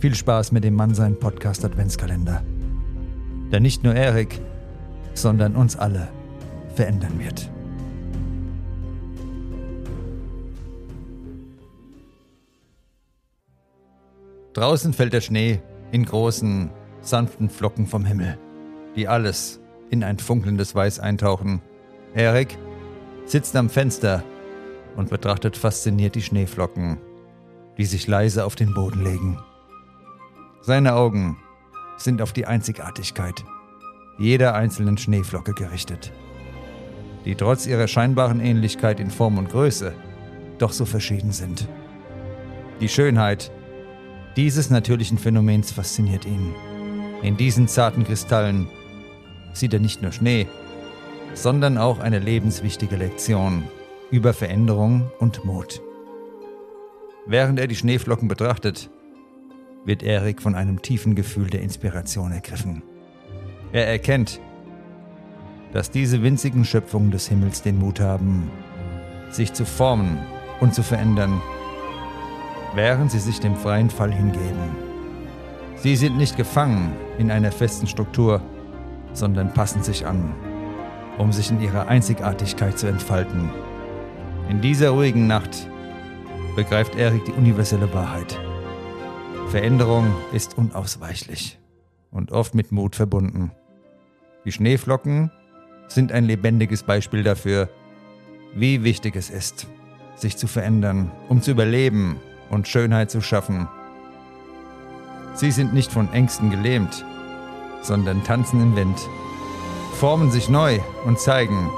Viel Spaß mit dem Mann sein Podcast Adventskalender. Der nicht nur Erik, sondern uns alle verändern wird. Draußen fällt der Schnee in großen, sanften Flocken vom Himmel, die alles in ein funkelndes Weiß eintauchen. Erik sitzt am Fenster und betrachtet fasziniert die Schneeflocken, die sich leise auf den Boden legen. Seine Augen sind auf die Einzigartigkeit jeder einzelnen Schneeflocke gerichtet, die trotz ihrer scheinbaren Ähnlichkeit in Form und Größe doch so verschieden sind. Die Schönheit dieses natürlichen Phänomens fasziniert ihn. In diesen zarten Kristallen sieht er nicht nur Schnee, sondern auch eine lebenswichtige Lektion über Veränderung und Mut. Während er die Schneeflocken betrachtet, wird Erik von einem tiefen Gefühl der Inspiration ergriffen. Er erkennt, dass diese winzigen Schöpfungen des Himmels den Mut haben, sich zu formen und zu verändern, während sie sich dem freien Fall hingeben. Sie sind nicht gefangen in einer festen Struktur, sondern passen sich an, um sich in ihrer Einzigartigkeit zu entfalten. In dieser ruhigen Nacht begreift Erik die universelle Wahrheit. Veränderung ist unausweichlich und oft mit Mut verbunden. Die Schneeflocken sind ein lebendiges Beispiel dafür, wie wichtig es ist, sich zu verändern, um zu überleben und Schönheit zu schaffen. Sie sind nicht von Ängsten gelähmt, sondern tanzen im Wind, formen sich neu und zeigen,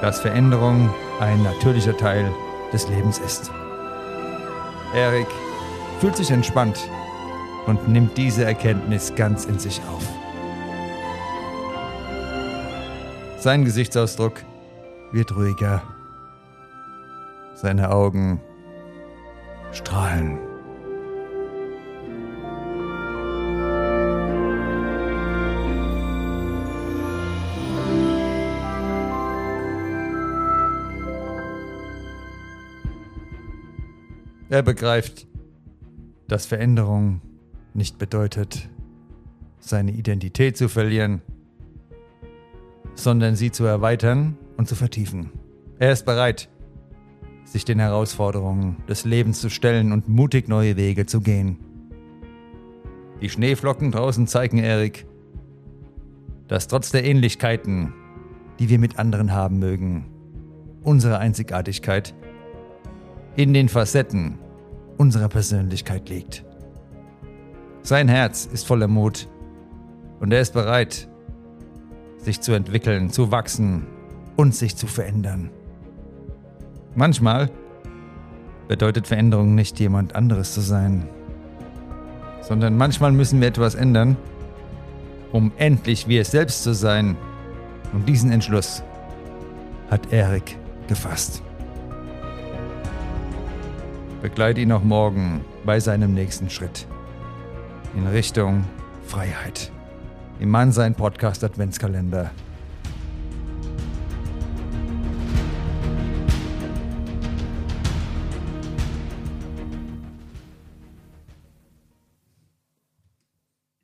dass Veränderung ein natürlicher Teil des Lebens ist. Erik fühlt sich entspannt und nimmt diese Erkenntnis ganz in sich auf. Sein Gesichtsausdruck wird ruhiger. Seine Augen strahlen. Er begreift, dass Veränderung nicht bedeutet, seine Identität zu verlieren, sondern sie zu erweitern und zu vertiefen. Er ist bereit, sich den Herausforderungen des Lebens zu stellen und mutig neue Wege zu gehen. Die Schneeflocken draußen zeigen Erik, dass trotz der Ähnlichkeiten, die wir mit anderen haben mögen, unsere Einzigartigkeit in den Facetten unserer Persönlichkeit liegt. Sein Herz ist voller Mut und er ist bereit, sich zu entwickeln, zu wachsen und sich zu verändern. Manchmal bedeutet Veränderung nicht jemand anderes zu sein, sondern manchmal müssen wir etwas ändern, um endlich wir selbst zu sein. Und diesen Entschluss hat Erik gefasst. Begleite ihn auch morgen bei seinem nächsten Schritt in Richtung Freiheit. Im Mann sein Podcast Adventskalender